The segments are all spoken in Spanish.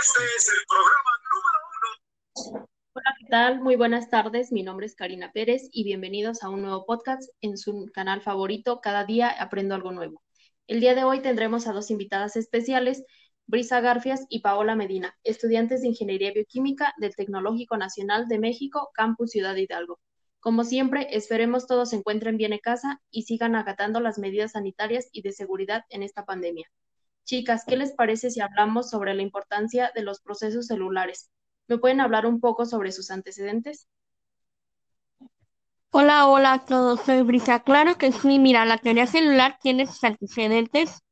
Este es el programa número uno. Hola, ¿qué tal? Muy buenas tardes. Mi nombre es Karina Pérez y bienvenidos a un nuevo podcast en su canal favorito. Cada día aprendo algo nuevo. El día de hoy tendremos a dos invitadas especiales, Brisa Garfias y Paola Medina, estudiantes de Ingeniería Bioquímica del Tecnológico Nacional de México, Campus Ciudad Hidalgo. Como siempre, esperemos todos se encuentren bien en casa y sigan acatando las medidas sanitarias y de seguridad en esta pandemia. Chicas, ¿qué les parece si hablamos sobre la importancia de los procesos celulares? ¿Me pueden hablar un poco sobre sus antecedentes? Hola, hola a todos, soy Brisa. Claro que sí, mira, la teoría celular tiene sus antecedentes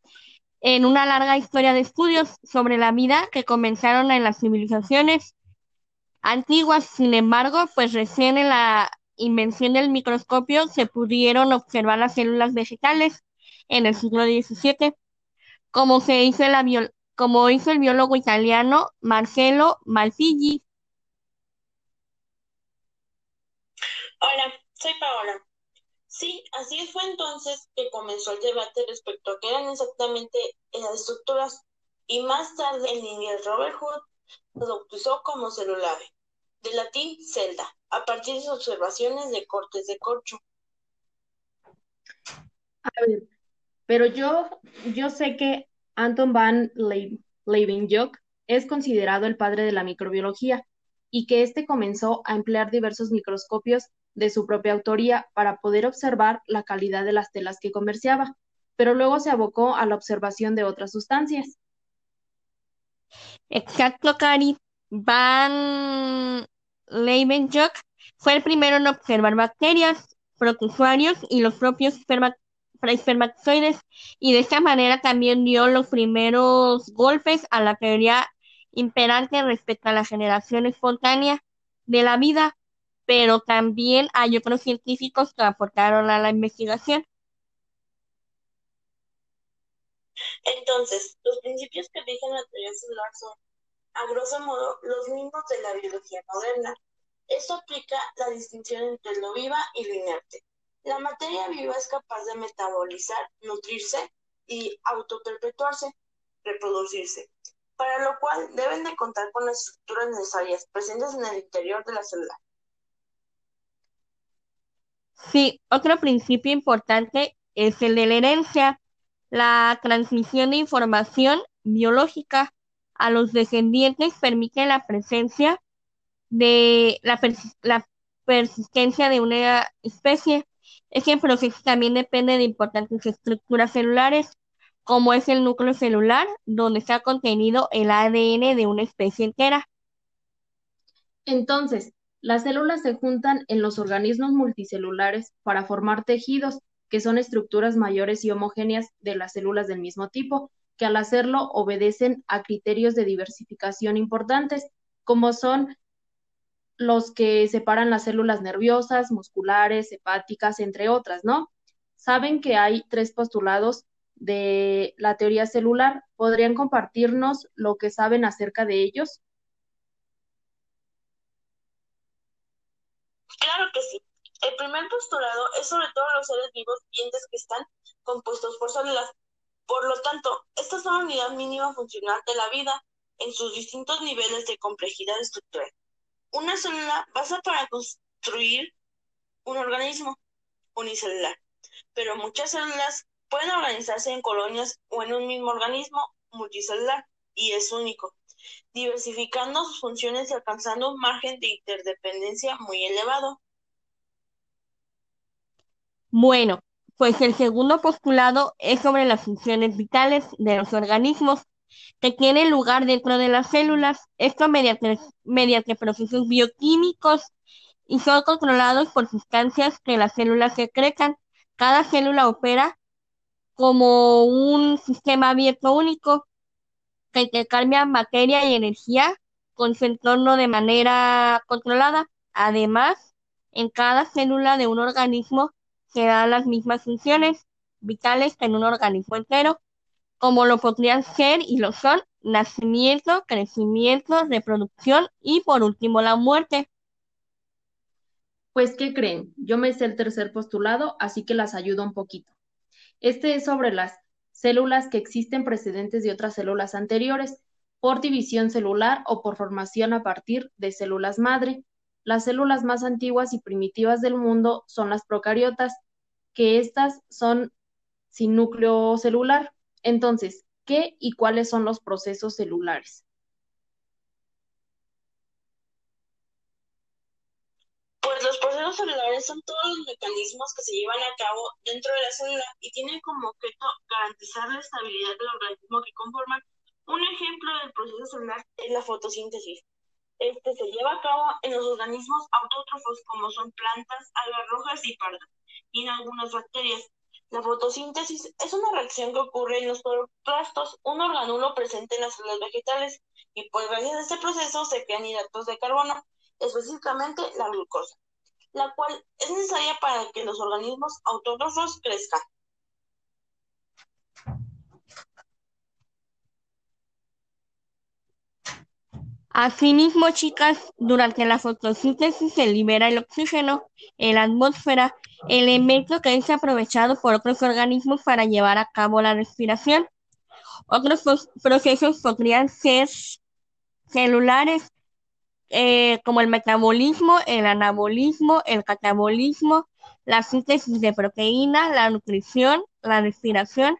en una larga historia de estudios sobre la vida que comenzaron en las civilizaciones antiguas. Sin embargo, pues recién en la invención del microscopio se pudieron observar las células vegetales en el siglo XVII como se hizo, la como hizo el biólogo italiano Marcello Malfigli. Hola, soy Paola. Sí, así fue entonces que comenzó el debate respecto a qué eran exactamente las estructuras y más tarde el inglés Robert Hood lo bautizó como celulare, de latín celda, a partir de sus observaciones de cortes de corcho. A ver, pero yo, yo sé que Anton van Leeuwenhoek es considerado el padre de la microbiología y que éste comenzó a emplear diversos microscopios de su propia autoría para poder observar la calidad de las telas que comerciaba, pero luego se abocó a la observación de otras sustancias. Exacto, Cari. Van Leeuwenhoek fue el primero en observar bacterias, protozoarios y los propios espermatozoides y de esta manera también dio los primeros golpes a la teoría imperante respecto a la generación espontánea de la vida, pero también hay otros científicos que aportaron a la investigación. Entonces, los principios que rigen la teoría celular son, a grosso modo, los mismos de la biología moderna. Esto aplica la distinción entre lo viva y lo inerte. La materia viva es capaz de metabolizar, nutrirse y autoperpetuarse, reproducirse, para lo cual deben de contar con las estructuras necesarias presentes en el interior de la célula. Sí, otro principio importante es el de la herencia, la transmisión de información biológica a los descendientes permite la presencia de la, persistencia de una especie. Este proceso también depende de importantes estructuras celulares, como es el núcleo celular, donde está contenido el ADN de una especie entera. Entonces, las células se juntan en los organismos multicelulares para formar tejidos, que son estructuras mayores y homogéneas de las células del mismo tipo, que al hacerlo obedecen a criterios de diversificación importantes, como son los que separan las células nerviosas, musculares, hepáticas, entre otras, ¿no? Saben que hay tres postulados de la teoría celular. ¿Podrían compartirnos lo que saben acerca de ellos? Claro que sí. El primer postulado es sobre todo los seres vivos vivientes que están compuestos por células. Por lo tanto, estas son la unidad mínima funcional de la vida en sus distintos niveles de complejidad estructural. Una célula basta para construir un organismo unicelular, pero muchas células pueden organizarse en colonias o en un mismo organismo multicelular y es único, diversificando sus funciones y alcanzando un margen de interdependencia muy elevado. Bueno, pues el segundo postulado es sobre las funciones vitales de los organismos que tiene lugar dentro de las células, esto mediante, mediante procesos bioquímicos y son controlados por sustancias que las células secretan. Cada célula opera como un sistema abierto único que intercambia materia y energía con su entorno de manera controlada. Además, en cada célula de un organismo se dan las mismas funciones vitales que en un organismo entero como lo podrían ser y lo son nacimiento, crecimiento, reproducción y por último la muerte. Pues, ¿qué creen? Yo me sé el tercer postulado, así que las ayudo un poquito. Este es sobre las células que existen precedentes de otras células anteriores, por división celular o por formación a partir de células madre. Las células más antiguas y primitivas del mundo son las procariotas, que estas son sin núcleo celular. Entonces, ¿qué y cuáles son los procesos celulares? Pues los procesos celulares son todos los mecanismos que se llevan a cabo dentro de la célula y tienen como objeto garantizar la estabilidad del organismo que conforman. Un ejemplo del proceso celular es la fotosíntesis. Este se lleva a cabo en los organismos autótrofos como son plantas, algas rojas y pardas, y en algunas bacterias. La fotosíntesis es una reacción que ocurre en los cloroplastos, un organulo presente en las células vegetales, y pues gracias a este proceso se crean hidratos de carbono, específicamente la glucosa, la cual es necesaria para que los organismos autótrofos crezcan. Asimismo, chicas, durante la fotosíntesis se libera el oxígeno en la atmósfera, elemento que es aprovechado por otros organismos para llevar a cabo la respiración. Otros procesos podrían ser celulares, eh, como el metabolismo, el anabolismo, el catabolismo, la síntesis de proteínas, la nutrición, la respiración,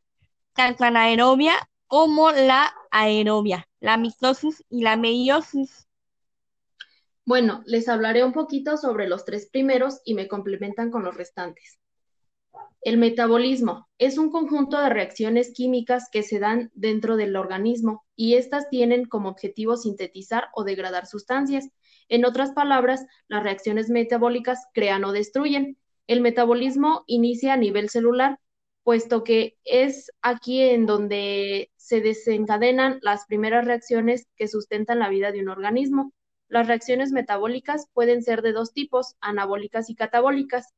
tanto anaerobia como la aerobia, la mitosis y la meiosis. Bueno, les hablaré un poquito sobre los tres primeros y me complementan con los restantes. El metabolismo es un conjunto de reacciones químicas que se dan dentro del organismo y estas tienen como objetivo sintetizar o degradar sustancias. En otras palabras, las reacciones metabólicas crean o destruyen. El metabolismo inicia a nivel celular, puesto que es aquí en donde se desencadenan las primeras reacciones que sustentan la vida de un organismo. Las reacciones metabólicas pueden ser de dos tipos, anabólicas y catabólicas.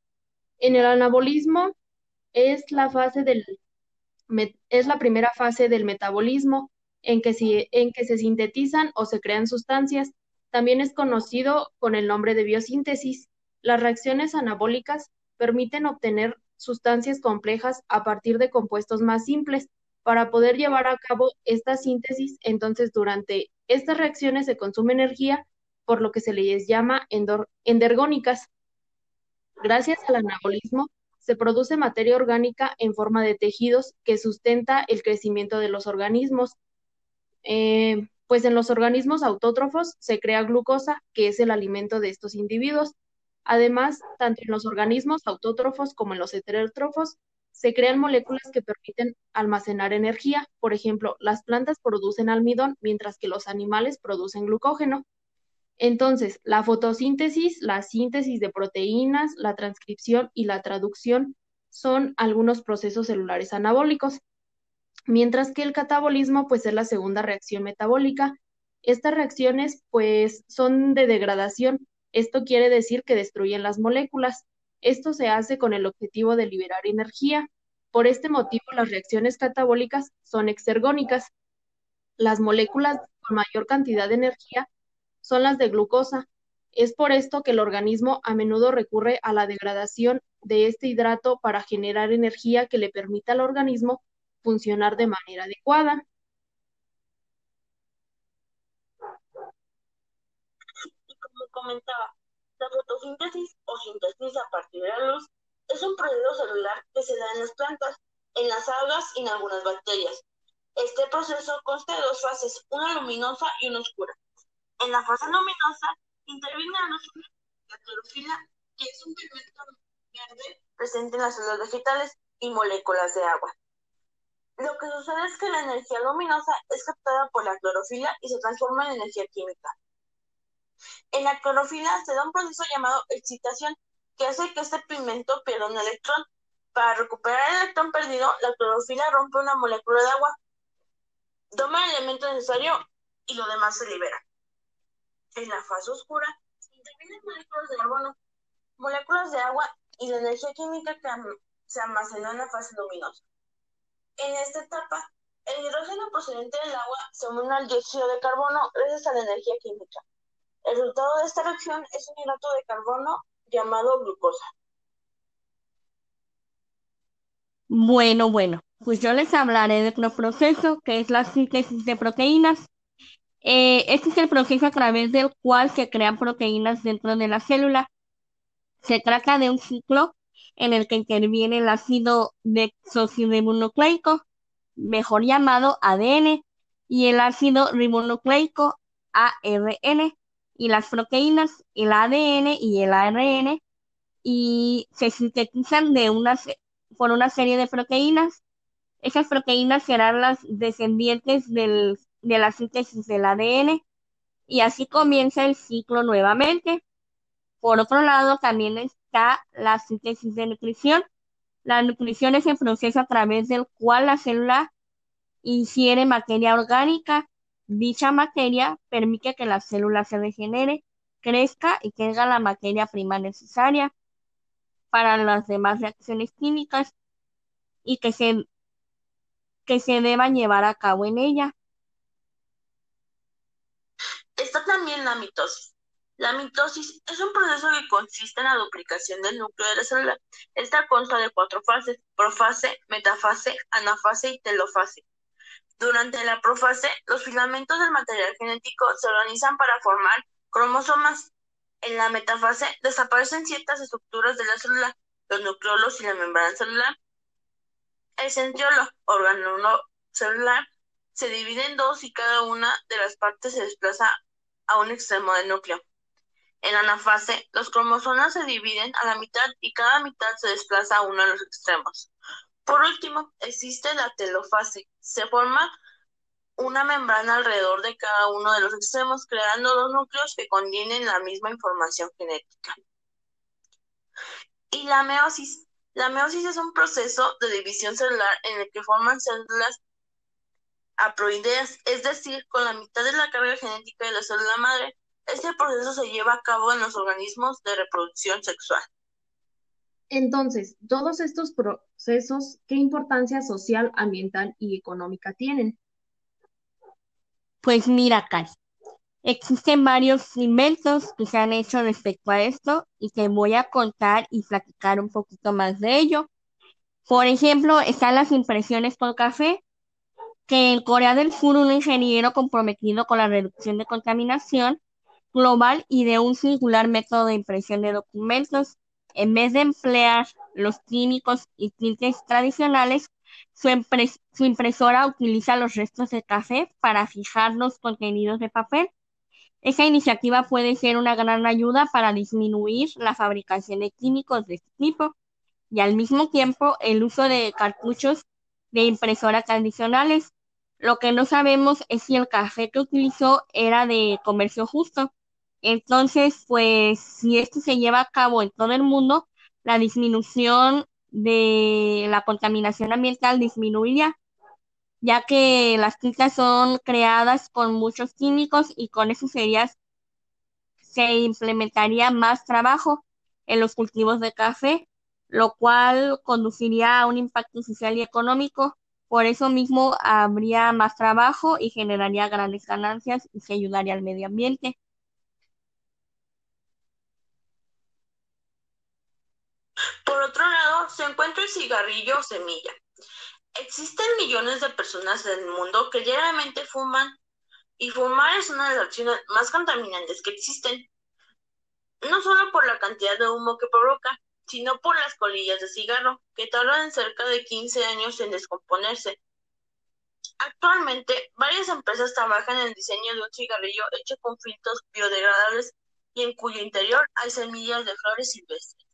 En el anabolismo es la fase del es la primera fase del metabolismo en que, en que se sintetizan o se crean sustancias. También es conocido con el nombre de biosíntesis. Las reacciones anabólicas permiten obtener sustancias complejas a partir de compuestos más simples. Para poder llevar a cabo esta síntesis, entonces durante estas reacciones se consume energía, por lo que se les llama endergónicas. Gracias al anabolismo, se produce materia orgánica en forma de tejidos que sustenta el crecimiento de los organismos. Eh, pues en los organismos autótrofos se crea glucosa, que es el alimento de estos individuos. Además, tanto en los organismos autótrofos como en los heterótrofos, se crean moléculas que permiten almacenar energía. Por ejemplo, las plantas producen almidón, mientras que los animales producen glucógeno. Entonces, la fotosíntesis, la síntesis de proteínas, la transcripción y la traducción son algunos procesos celulares anabólicos, mientras que el catabolismo pues es la segunda reacción metabólica. Estas reacciones pues son de degradación. Esto quiere decir que destruyen las moléculas. Esto se hace con el objetivo de liberar energía. Por este motivo, las reacciones catabólicas son exergónicas. Las moléculas con mayor cantidad de energía son las de glucosa. Es por esto que el organismo a menudo recurre a la degradación de este hidrato para generar energía que le permita al organismo funcionar de manera adecuada. Y como comentaba, la fotosíntesis o síntesis a partir de la luz es un proceso celular que se da en las plantas, en las algas y en algunas bacterias. Este proceso consta de dos fases, una luminosa y una oscura. En la fase luminosa interviene la clorofila, que es un pigmento verde presente en las células vegetales y moléculas de agua. Lo que sucede es que la energía luminosa es captada por la clorofila y se transforma en energía química. En la clorofila se da un proceso llamado excitación, que hace que este pigmento pierda un electrón. Para recuperar el electrón perdido, la clorofila rompe una molécula de agua, toma el elemento necesario y lo demás se libera. En la fase oscura intervienen moléculas de carbono, moléculas de agua y la energía química que se almacenó en la fase luminosa. En esta etapa, el hidrógeno procedente del agua se une al dióxido de carbono gracias a la energía química. El resultado de esta reacción es un hidrato de carbono llamado glucosa. Bueno, bueno, pues yo les hablaré de otro proceso que es la síntesis de proteínas. Eh, este es el proceso a través del cual se crean proteínas dentro de la célula. Se trata de un ciclo en el que interviene el ácido desoxirribonucleico, mejor llamado ADN, y el ácido ribonucleico ARN, y las proteínas, el ADN y el ARN, y se sintetizan de una, por una serie de proteínas. Esas proteínas serán las descendientes del, de la síntesis del ADN, y así comienza el ciclo nuevamente. Por otro lado, también está la síntesis de nutrición. La nutrición es el proceso a través del cual la célula ingiere materia orgánica. Dicha materia permite que la célula se regenere, crezca y tenga la materia prima necesaria para las demás reacciones químicas y que se, que se deban llevar a cabo en ella. Está también la mitosis. La mitosis es un proceso que consiste en la duplicación del núcleo de la célula. Esta consta de cuatro fases, profase, metafase, anafase y telofase. Durante la profase, los filamentos del material genético se organizan para formar cromosomas. En la metafase desaparecen ciertas estructuras de la célula, los nucleolos y la membrana celular. El centriolo, órgano celular, se divide en dos y cada una de las partes se desplaza a un extremo del núcleo. En la anafase, los cromosomas se dividen a la mitad y cada mitad se desplaza a uno de los extremos. Por último, existe la telofase. Se forma una membrana alrededor de cada uno de los extremos, creando dos núcleos que contienen la misma información genética. Y la meiosis. La meiosis es un proceso de división celular en el que forman células haploideas, es decir, con la mitad de la carga genética de la célula madre. Este proceso se lleva a cabo en los organismos de reproducción sexual. Entonces, todos estos procesos, ¿qué importancia social, ambiental y económica tienen? Pues mira, Cari, existen varios inventos que se han hecho respecto a esto y te voy a contar y platicar un poquito más de ello. Por ejemplo, están las impresiones por café, que en Corea del Sur un ingeniero comprometido con la reducción de contaminación global y de un singular método de impresión de documentos, en vez de emplear los químicos y tintes tradicionales, su, impresora utiliza los restos de café para fijar los contenidos de papel. Esa iniciativa puede ser una gran ayuda para disminuir la fabricación de químicos de este tipo y al mismo tiempo el uso de cartuchos de impresora tradicionales. Lo que no sabemos es si el café que utilizó era de comercio justo. Entonces, pues si esto se lleva a cabo en todo el mundo, la disminución de la contaminación ambiental disminuiría, ya que las tintas son creadas con muchos químicos y con eso sería, se implementaría más trabajo en los cultivos de café, lo cual conduciría a un impacto social y económico. Por eso mismo habría más trabajo y generaría grandes ganancias y se ayudaría al medio ambiente. Por otro lado, se encuentra el cigarrillo o semilla. Existen millones de personas en el mundo que diariamente fuman y fumar es una de las acciones más contaminantes que existen. No solo por la cantidad de humo que provoca, sino por las colillas de cigarro, que tardan cerca de 15 años en descomponerse. Actualmente, varias empresas trabajan en el diseño de un cigarrillo hecho con filtros biodegradables y en cuyo interior hay semillas de flores silvestres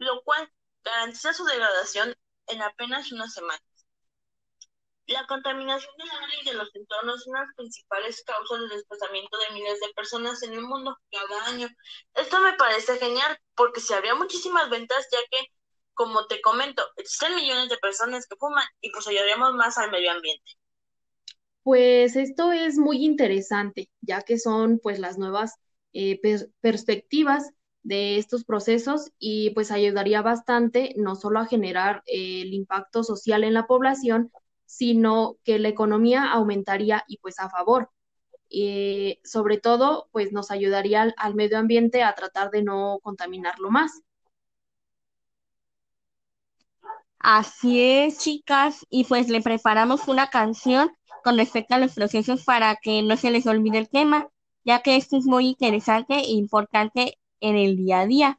lo cual garantiza su degradación en apenas unas semanas. La contaminación del aire y de los entornos es una de las principales causas del desplazamiento de miles de personas en el mundo cada año. Esto me parece genial porque si habría muchísimas ventas, ya que, como te comento, existen millones de personas que fuman y pues ayudaríamos más al medio ambiente. Pues esto es muy interesante, ya que son pues las nuevas eh, perspectivas de estos procesos y pues ayudaría bastante no solo a generar eh, el impacto social en la población, sino que la economía aumentaría y pues a favor. y sobre todo, pues nos ayudaría al, al medio ambiente a tratar de no contaminarlo más. Así es, chicas, y pues le preparamos una canción con respecto a los procesos para que no se les olvide el tema, ya que esto es muy interesante e importante en el día a día.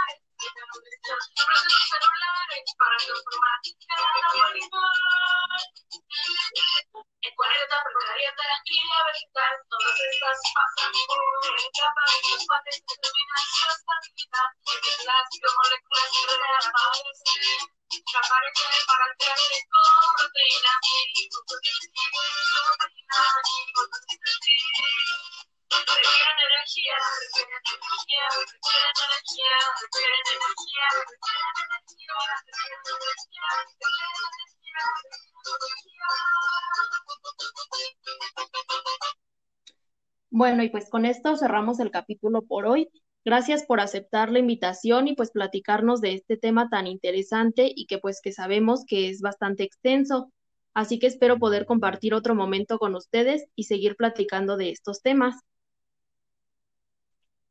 Bueno, y pues con esto cerramos el capítulo por hoy. Gracias por aceptar la invitación y pues platicarnos de este tema tan interesante y que pues que sabemos que es bastante extenso. Así que espero poder compartir otro momento con ustedes y seguir platicando de estos temas.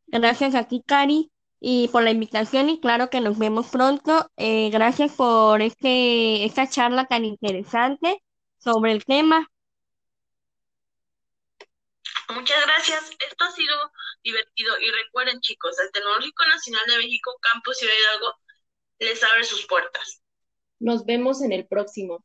Gracias a Cari, y por la invitación y claro que nos vemos pronto. Eh, gracias por este, esta charla tan interesante sobre el tema. Muchas gracias. Esto ha sido divertido y recuerden chicos, el Tecnológico Nacional de México Campus Ciudad Hidalgo les abre sus puertas. Nos vemos en el próximo.